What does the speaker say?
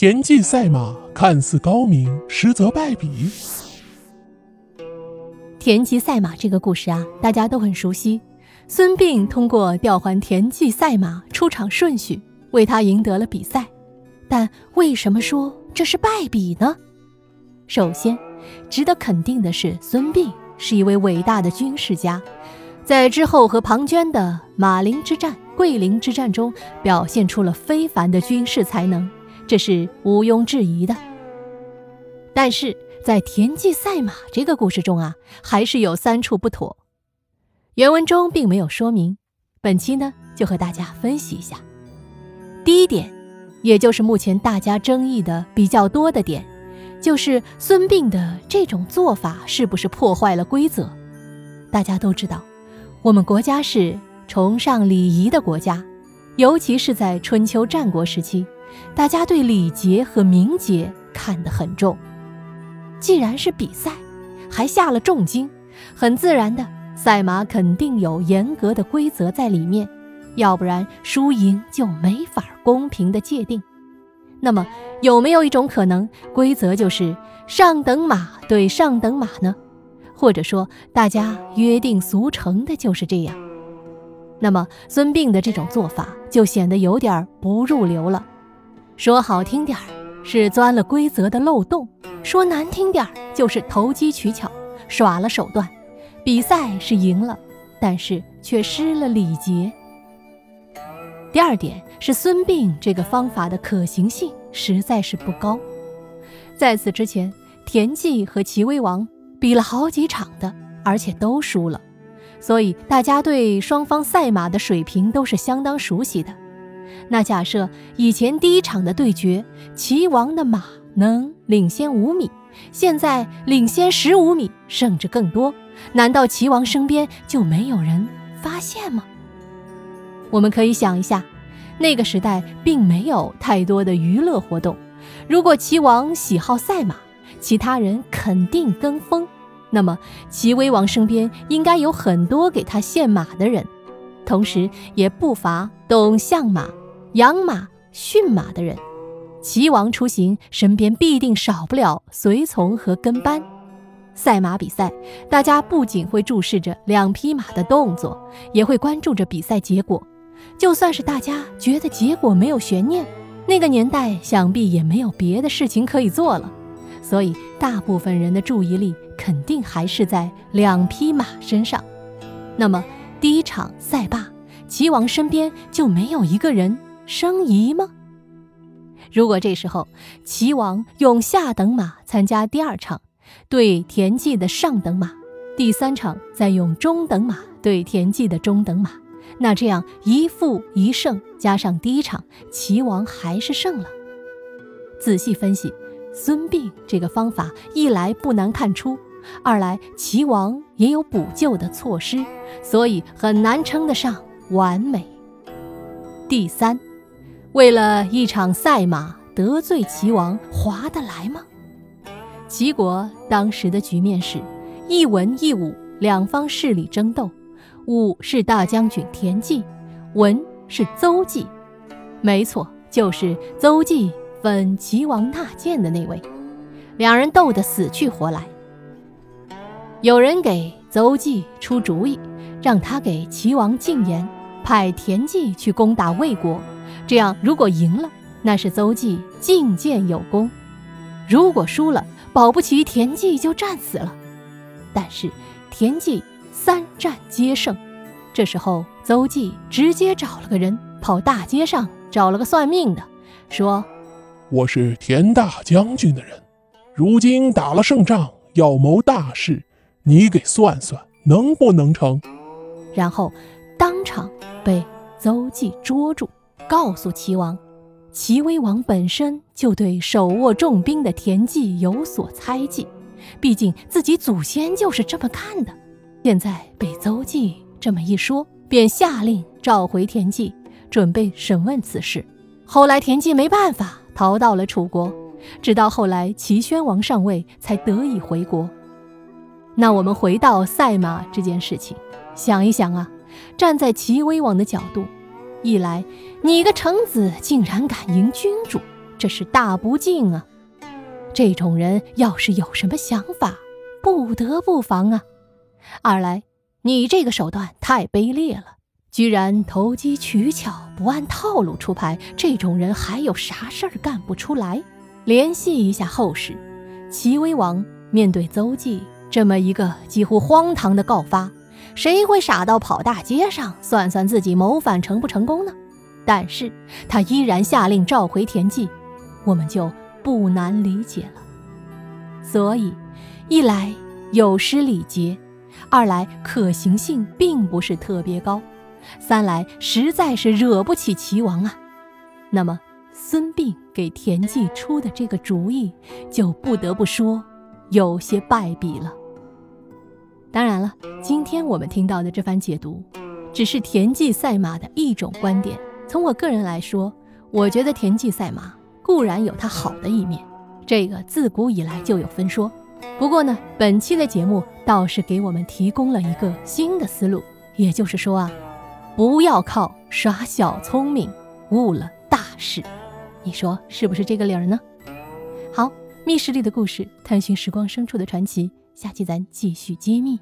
田忌赛马看似高明，实则败笔。田忌赛马这个故事啊，大家都很熟悉。孙膑通过调换田忌赛马出场顺序，为他赢得了比赛。但为什么说这是败笔呢？首先，值得肯定的是，孙膑是一位伟大的军事家，在之后和庞涓的马陵之战、桂林之战中，表现出了非凡的军事才能。这是毋庸置疑的，但是在田忌赛马这个故事中啊，还是有三处不妥。原文中并没有说明，本期呢就和大家分析一下。第一点，也就是目前大家争议的比较多的点，就是孙膑的这种做法是不是破坏了规则？大家都知道，我们国家是崇尚礼仪的国家，尤其是在春秋战国时期。大家对礼节和名节看得很重，既然是比赛，还下了重金，很自然的，赛马肯定有严格的规则在里面，要不然输赢就没法公平的界定。那么，有没有一种可能，规则就是上等马对上等马呢？或者说，大家约定俗成的就是这样？那么，孙膑的这种做法就显得有点不入流了。说好听点儿是钻了规则的漏洞，说难听点儿就是投机取巧，耍了手段。比赛是赢了，但是却失了礼节。第二点是孙膑这个方法的可行性实在是不高。在此之前，田忌和齐威王比了好几场的，而且都输了，所以大家对双方赛马的水平都是相当熟悉的。那假设以前第一场的对决，齐王的马能领先五米，现在领先十五米，甚至更多，难道齐王身边就没有人发现吗？我们可以想一下，那个时代并没有太多的娱乐活动，如果齐王喜好赛马，其他人肯定跟风，那么齐威王身边应该有很多给他献马的人，同时也不乏懂相马。养马、驯马的人，齐王出行身边必定少不了随从和跟班。赛马比赛，大家不仅会注视着两匹马的动作，也会关注着比赛结果。就算是大家觉得结果没有悬念，那个年代想必也没有别的事情可以做了，所以大部分人的注意力肯定还是在两匹马身上。那么第一场赛罢，齐王身边就没有一个人。生疑吗？如果这时候齐王用下等马参加第二场，对田忌的上等马；第三场再用中等马对田忌的中等马，那这样一负一胜，加上第一场齐王还是胜了。仔细分析，孙膑这个方法，一来不难看出，二来齐王也有补救的措施，所以很难称得上完美。第三。为了一场赛马得罪齐王，划得来吗？齐国当时的局面是，一文一武两方势力争斗，武是大将军田忌，文是邹忌，没错，就是邹忌分齐王纳谏的那位。两人斗得死去活来。有人给邹忌出主意，让他给齐王进言，派田忌去攻打魏国。这样，如果赢了，那是邹忌进谏有功；如果输了，保不齐田忌就战死了。但是田忌三战皆胜，这时候邹忌直接找了个人，跑大街上找了个算命的，说：“我是田大将军的人，如今打了胜仗，要谋大事，你给算算能不能成？”然后当场被邹忌捉住。告诉齐王，齐威王本身就对手握重兵的田忌有所猜忌，毕竟自己祖先就是这么干的。现在被邹忌这么一说，便下令召回田忌，准备审问此事。后来田忌没办法，逃到了楚国，直到后来齐宣王上位，才得以回国。那我们回到赛马这件事情，想一想啊，站在齐威王的角度。一来，你个臣子竟然敢迎君主，这是大不敬啊！这种人要是有什么想法，不得不防啊。二来，你这个手段太卑劣了，居然投机取巧，不按套路出牌，这种人还有啥事儿干不出来？联系一下后世，齐威王面对邹忌这么一个几乎荒唐的告发，谁会傻到跑大街上算算自己谋反成不成功呢？但是他依然下令召回田忌，我们就不难理解了。所以，一来有失礼节，二来可行性并不是特别高，三来实在是惹不起齐王啊。那么。孙膑给田忌出的这个主意，就不得不说有些败笔了。当然了，今天我们听到的这番解读，只是田忌赛马的一种观点。从我个人来说，我觉得田忌赛马固然有它好的一面，这个自古以来就有分说。不过呢，本期的节目倒是给我们提供了一个新的思路，也就是说啊，不要靠耍小聪明误了大事。你说是不是这个理儿呢？好，密室里的故事，探寻时光深处的传奇，下期咱继续揭秘。